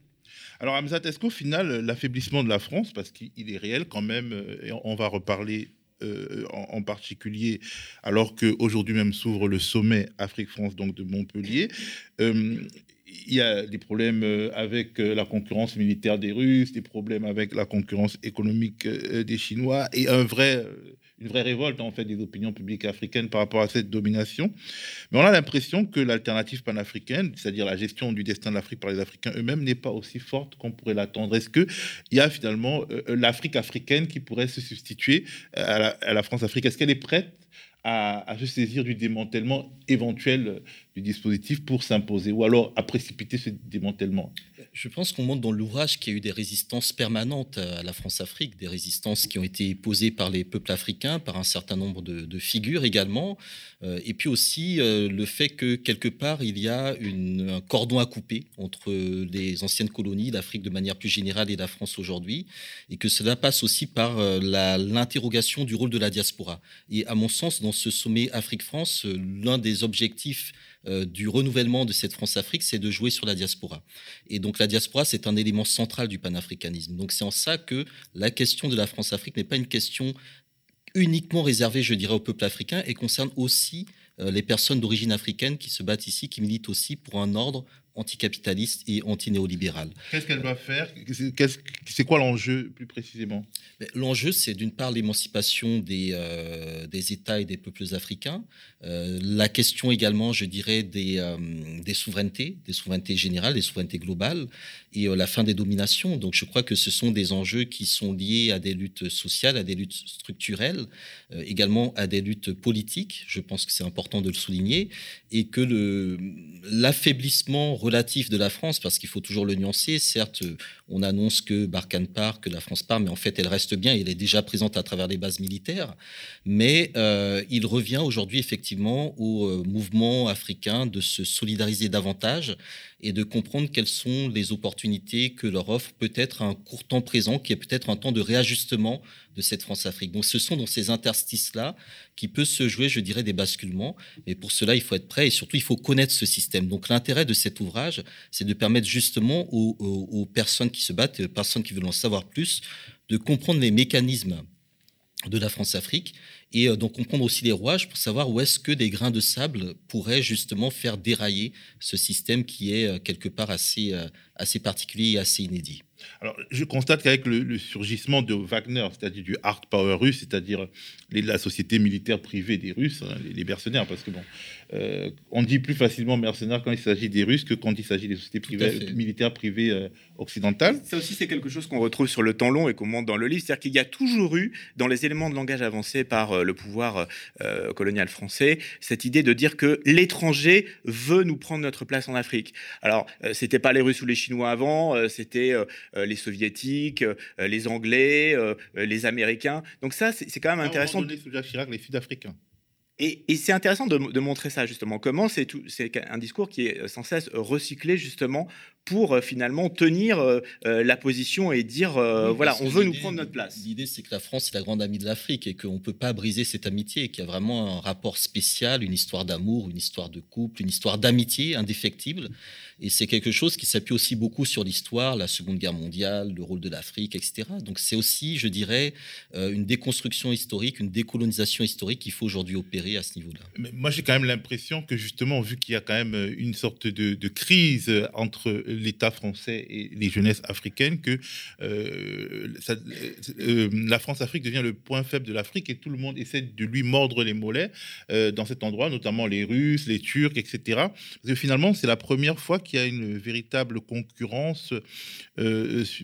Alors, Hamzat, est-ce qu'au final, l'affaiblissement de la France, parce qu'il est réel quand même, et on va reparler euh, en, particulier, alors qu'aujourd'hui même s'ouvre le sommet Afrique-France donc de Montpellier. Euh, il y a des problèmes euh, avec la concurrence militaire des Russes, des problèmes avec la concurrence économique des Chinois et une vraie révolte en fait des opinions publiques africaines par rapport à cette domination. Mais on a l'impression que l'alternative panafricaine, c'est-à-dire la gestion du destin de l'Afrique par les Africains eux-mêmes, n'est pas aussi forte qu'on pourrait l'attendre. Est-ce qu'il y a finalement euh, euh, l'Afrique africaine qui pourrait se substituer à la, France-Afrique? Est-ce qu'elle est prête à, se saisir du démantèlement éventuel du dispositif pour s'imposer ou alors à précipiter ce démantèlement Je pense qu'on montre dans l'ouvrage qu'il y a eu des résistances permanentes à la France-Afrique, des résistances qui ont été posées par les peuples africains, par un certain nombre de, figures également, euh, et puis aussi euh, le fait que quelque part il y a une, un cordon à couper entre les anciennes colonies, l'Afrique de manière plus générale et la France aujourd'hui, et que cela passe aussi par euh, l'interrogation du rôle de la diaspora. Et à mon sens, dans ce sommet Afrique-France, l'un des objectifs du renouvellement de cette France-Afrique, c'est de jouer sur la diaspora. Et donc la diaspora, c'est un élément central du panafricanisme. Donc c'est en ça que la question de la France-Afrique n'est pas une question uniquement réservée, je dirais, au peuple africain et concerne aussi les personnes d'origine africaine qui se battent ici, qui militent aussi pour un ordre anticapitaliste et antinéolibéral. Qu'est-ce qu'elle doit faire? C'est quoi l'enjeu plus précisément? L'enjeu, c'est d'une part l'émancipation des, euh, des États et des peuples africains, euh, la question également, je dirais, des, euh, des souverainetés, des souverainetés générales, des souverainetés globales, et la fin des dominations. Donc je crois que ce sont des enjeux qui sont liés à des luttes sociales, à des luttes structurelles, également à des luttes politiques. Je pense que c'est important de le souligner, et que l'affaiblissement relatif de la France, parce qu'il faut toujours le nuancer. Certes, on annonce que Barkhane part, que la France part, mais en fait, elle reste bien. Elle est déjà présente à travers les bases militaires. Mais euh, il revient aujourd'hui effectivement au euh, mouvement africain de se solidariser davantage et de comprendre quelles sont les opportunités que leur offre peut-être un court temps présent, qui est peut-être un temps de réajustement de cette France-Afrique. Donc ce sont dans ces interstices-là qui peut se jouer, je dirais, des basculements. Mais pour cela, il faut être prêt et surtout, il faut connaître ce système. Donc l'intérêt de cet ouvrage, c'est de permettre justement aux, aux personnes qui se battent, aux personnes qui veulent en savoir plus, de comprendre les mécanismes de la France-Afrique et euh, donc comprendre aussi les rouages pour savoir où est-ce que des grains de sable pourraient justement faire dérailler ce système qui est euh, quelque part assez, euh, assez particulier et assez inédit. Alors, je constate qu'avec le, surgissement de Wagner, c'est-à-dire du hard power russe, c'est-à-dire la société militaire privée des Russes, hein, les, mercenaires, parce que bon, euh, on dit plus facilement mercenaires quand il s'agit des Russes que quand il s'agit des sociétés privées, militaires privées euh, occidentales. Ça aussi, c'est quelque chose qu'on retrouve sur le temps long et qu'on montre dans le livre, c'est-à-dire qu'il y a toujours eu, dans les éléments de langage avancés par euh, le pouvoir colonial français, cette idée de dire que l'étranger veut nous prendre notre place en Afrique. Alors, c'était pas les Russes ou les Chinois avant, c'était les soviétiques, les anglais, les américains. Donc ça, c'est quand même intéressant. sous Jacques Chirac, les Sud-Africains. Et, c'est intéressant de, de, montrer ça justement. Comment c'est un discours qui est sans cesse recyclé justement pour euh, finalement tenir euh, euh, la position et dire voilà, on veut nous prendre notre place. L'idée, c'est que la France est la grande amie de l'Afrique et qu'on ne peut pas briser cette amitié, qu'il y a vraiment un rapport spécial, une histoire d'amour, une histoire de couple, une histoire d'amitié indéfectible. Et c'est quelque chose qui s'appuie aussi beaucoup sur l'histoire, la Seconde Guerre mondiale, le rôle de l'Afrique, etc. Donc c'est aussi, je dirais, une déconstruction historique, une décolonisation historique qu'il faut aujourd'hui opérer à ce niveau-là. Mais moi, j'ai quand même l'impression que justement, vu qu'il y a quand même une sorte de, de crise entre l'État français et les jeunesses africaines que euh, euh, la France-Afrique devient le point faible de l'Afrique et tout le monde essaie de lui mordre les mollets euh, dans cet endroit, notamment les Russes, les Turcs, etc. Parce que finalement, c'est la première fois qu'il y a une véritable concurrence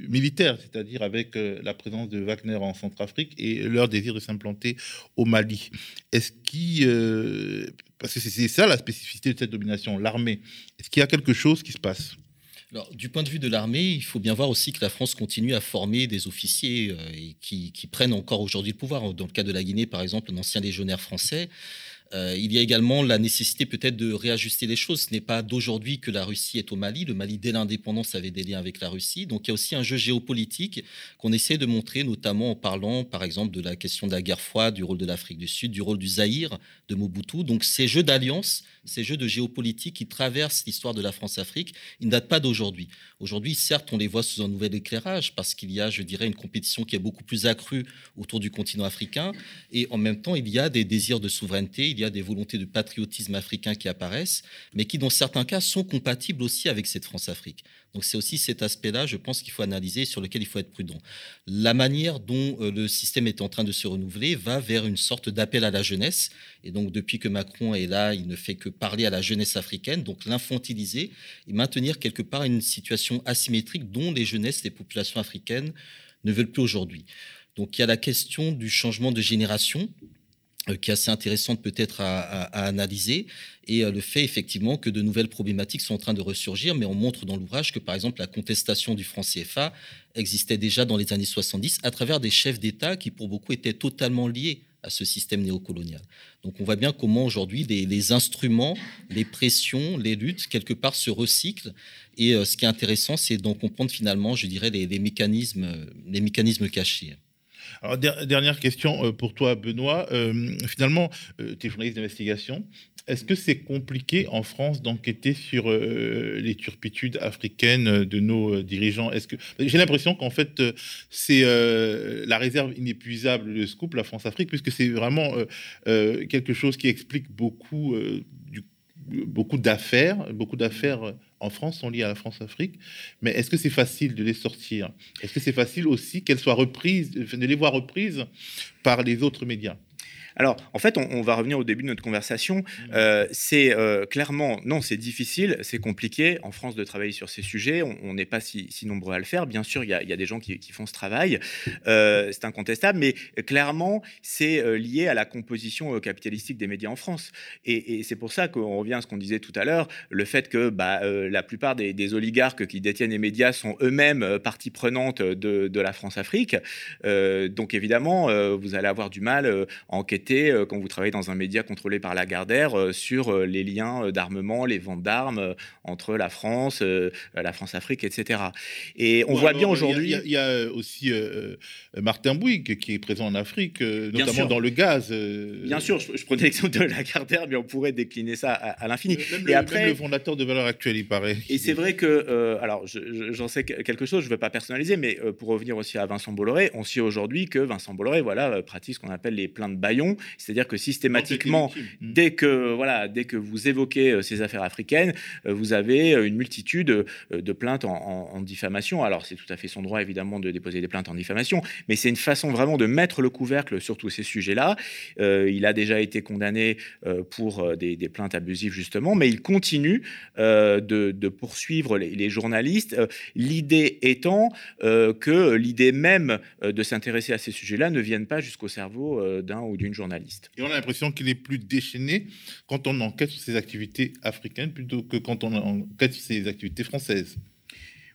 militaire, c'est-à-dire avec la présence de Wagner en Centrafrique et leur désir de s'implanter au Mali. Est-ce qu'il parce que c'est ça la spécificité de cette domination, l'armée. Est-ce qu'il y a quelque chose qui se passe? Du point de vue de l'armée, il faut bien voir aussi que la France continue à former des officiers euh, qui, qui, prennent encore aujourd'hui le pouvoir. Dans le cas de la Guinée, par exemple, un ancien légionnaire français euh, il y a également la nécessité peut-être de réajuster les choses. Ce n'est pas d'aujourd'hui que la Russie est au Mali. Le Mali, dès l'indépendance, avait des liens avec la Russie. Donc il y a aussi un jeu géopolitique qu'on essaie de montrer, notamment en parlant, par exemple, de la question de la guerre froide, du rôle de l'Afrique du Sud, du rôle du Zaïre, de Mobutu. Donc ces jeux d'alliance, ces jeux de géopolitique qui traversent l'histoire de la France-Afrique, ils ne datent pas d'aujourd'hui. Aujourd'hui, certes, on les voit sous un nouvel éclairage parce qu'il y a, je dirais, une compétition qui est beaucoup plus accrue autour du continent africain. Et en même temps, il y a des désirs de souveraineté, y a des volontés de patriotisme africain qui apparaissent, mais qui, dans certains cas, sont compatibles aussi avec cette France-Afrique. Donc c'est aussi cet aspect-là, je pense qu'il faut analyser, sur lequel il faut être prudent. La manière dont euh, le système est en train de se renouveler va vers une sorte d'appel à la jeunesse. Et donc depuis que Macron est là, il ne fait que parler à la jeunesse africaine, donc l'infantiliser et maintenir quelque part une situation asymétrique dont les jeunesses, les populations africaines ne veulent plus aujourd'hui. Donc il y a la question du changement de génération qui est assez intéressante peut-être à, analyser, et euh, le fait effectivement que de nouvelles problématiques sont en train de ressurgir, mais on montre dans l'ouvrage que par exemple la contestation du franc CFA existait déjà dans les années 70 à travers des chefs d'État qui pour beaucoup étaient totalement liés à ce système néocolonial. Donc on voit bien comment aujourd'hui les, instruments, les pressions, les luttes, quelque part se recyclent. Et euh, ce qui est intéressant, c'est d'en comprendre finalement, je dirais, mécanismes, les mécanismes cachés. Dernière question pour toi, Benoît. finalement, tu es journaliste d'investigation. Est-ce que c'est compliqué en France d'enquêter sur euh, les turpitudes africaines de nos euh, dirigeants? J'ai l'impression qu'en fait euh, c'est la réserve inépuisable de Scoop, la France-Afrique, puisque c'est vraiment quelque chose qui explique beaucoup, beaucoup d'affaires, beaucoup d'affaires en France sont liées à la France-Afrique. Mais est-ce que c'est facile de les sortir? Est-ce que c'est facile aussi qu'elles soient reprises, de les voir reprises par les autres médias? Alors, en fait, on, va revenir au début de notre conversation. Mmh. Euh, c'est euh, clairement, non, c'est difficile, c'est compliqué en France de travailler sur ces sujets. On n'est pas si, nombreux à le faire. Bien sûr, il y, a des gens qui, font ce travail. Euh, c'est incontestable, mais clairement, c'est lié à la composition capitalistique des médias en France. Et, c'est pour ça qu'on revient à ce qu'on disait tout à l'heure, le fait que bah, la plupart des, oligarques qui détiennent les médias sont eux-mêmes partie prenante de, de la France-Afrique. donc évidemment, vous allez avoir du mal à enquêter euh, quand vous travaillez dans un média contrôlé par la Gardère euh, sur euh, les liens d'armement, les ventes d'armes entre la France, la France-Afrique, etc. Et on voit bien aujourd'hui. Il y, a aussi Martin Bouygues qui est présent en Afrique, notamment dans le gaz. Bien sûr, je, prenais l'exemple de la Gardère, mais on pourrait décliner ça à, l'infini. et après, le fondateur de Valeurs Actuelles, il paraît. Et c'est vrai que, alors, j'en sais quelque chose, je ne veux pas personnaliser, mais pour revenir aussi à Vincent Bolloré, on sait aujourd'hui que Vincent Bolloré, voilà, pratique ce qu'on appelle les plaintes c'est-à-dire que systématiquement, hmm. dès que, voilà, dès que vous évoquez euh, ces affaires africaines, euh, vous avez euh, une multitude de plaintes en, diffamation. Alors, c'est tout à fait son droit, évidemment, de déposer des plaintes en diffamation, mais c'est une façon vraiment de mettre le couvercle sur tous ces sujets-là. il a déjà été condamné pour des, plaintes abusives, justement, mais il continue de, poursuivre les, journalistes. l'idée étant que l'idée même de s'intéresser à ces sujets-là ne vienne pas jusqu'au cerveau d'un ou d'une journaliste. Et on a l'impression qu'il est plus déchaîné quand on enquête sur ses activités africaines plutôt que quand on enquête sur ses activités françaises.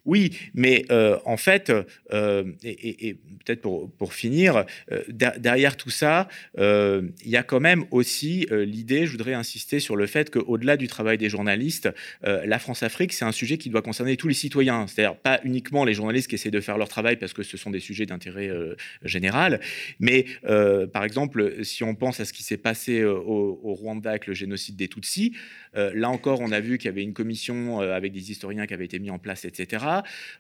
Oui, mais euh, en fait, euh, et, peut-être pour, finir, euh, derrière tout ça, il y a quand même aussi l'idée, je voudrais insister sur le fait qu'au-delà du travail des journalistes, la France-Afrique, c'est un sujet qui doit concerner tous les citoyens, c'est-à-dire pas uniquement les journalistes qui essaient de faire leur travail parce que ce sont des sujets d'intérêt général, mais par exemple, si on pense à ce qui s'est passé au, Rwanda avec le génocide des Tutsis, là encore, on a vu qu'il y avait une commission avec des historiens qui avaient été mis en place, etc.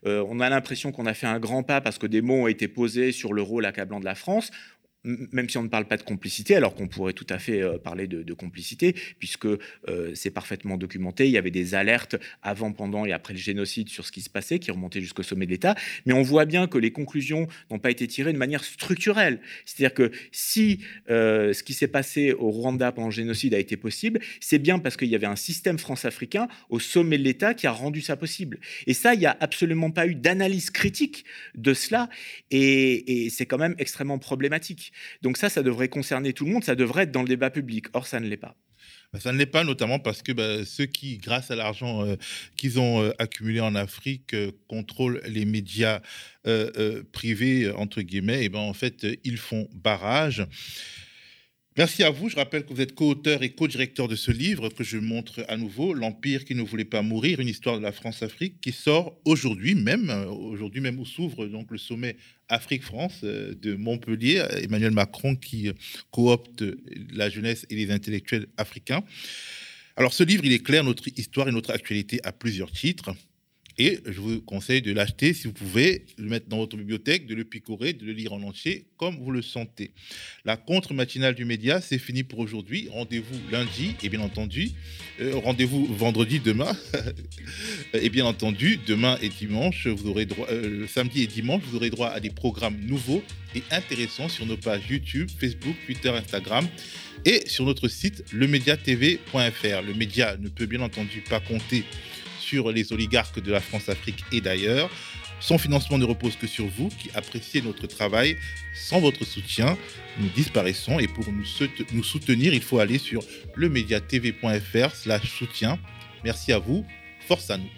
Euh, on a l'impression qu'on a fait un grand pas parce que des mots ont été posés sur le rôle accablant de la France même si on ne parle pas de complicité, alors qu'on pourrait tout à fait euh, parler de, complicité, puisque euh, c'est parfaitement documenté. Il y avait des alertes avant, pendant et après le génocide sur ce qui se passait, qui remontaient jusqu'au sommet de l'État. Mais on voit bien que les conclusions n'ont pas été tirées de manière structurelle. C'est-à-dire que si euh, ce qui s'est passé au Rwanda pendant le génocide a été possible, c'est bien parce qu'il y avait un système france-africain au sommet de l'État qui a rendu ça possible. Et ça, il n'y a absolument pas eu d'analyse critique de cela, et c'est quand même extrêmement problématique. Donc ça, ça devrait concerner tout le monde, ça devrait être dans le débat public. Or, ça ne l'est pas. Bah, ça ne l'est pas, notamment parce que bah, ceux qui, grâce à l'argent euh, qu'ils ont euh, accumulé en Afrique, euh, contrôlent les médias privés, entre guillemets, et ben, en fait, ils font barrage. Merci à vous. Je rappelle que vous êtes co-auteur et co-directeur de ce livre que je montre à nouveau, L'Empire qui ne voulait pas mourir, une histoire de la France-Afrique, qui sort aujourd'hui même, aujourd'hui même où s'ouvre donc le sommet Afrique-France euh, de Montpellier, Emmanuel Macron qui coopte la jeunesse et les intellectuels africains. Alors ce livre, il éclaire notre histoire et notre actualité à plusieurs titres. Et je vous conseille de l'acheter si vous pouvez, le mettre dans votre bibliothèque, de le picorer, de le lire en entier comme vous le sentez. La contre-matinale du média, c'est fini pour aujourd'hui. Rendez-vous lundi et bien entendu, euh, rendez-vous vendredi demain. et bien entendu, demain et dimanche, vous aurez droit, euh, samedi et dimanche, vous aurez droit à des programmes nouveaux et intéressants sur nos pages YouTube, Facebook, Twitter, Instagram et sur notre site lemediatv.fr. Le média ne peut bien entendu pas compter sur les oligarques de la France-Afrique et d'ailleurs. Son financement ne repose que sur vous qui appréciez notre travail. Sans votre soutien, nous disparaissons et pour nous soutenir, il faut aller sur lemediatv.fr slash soutien. Merci à vous, force à nous.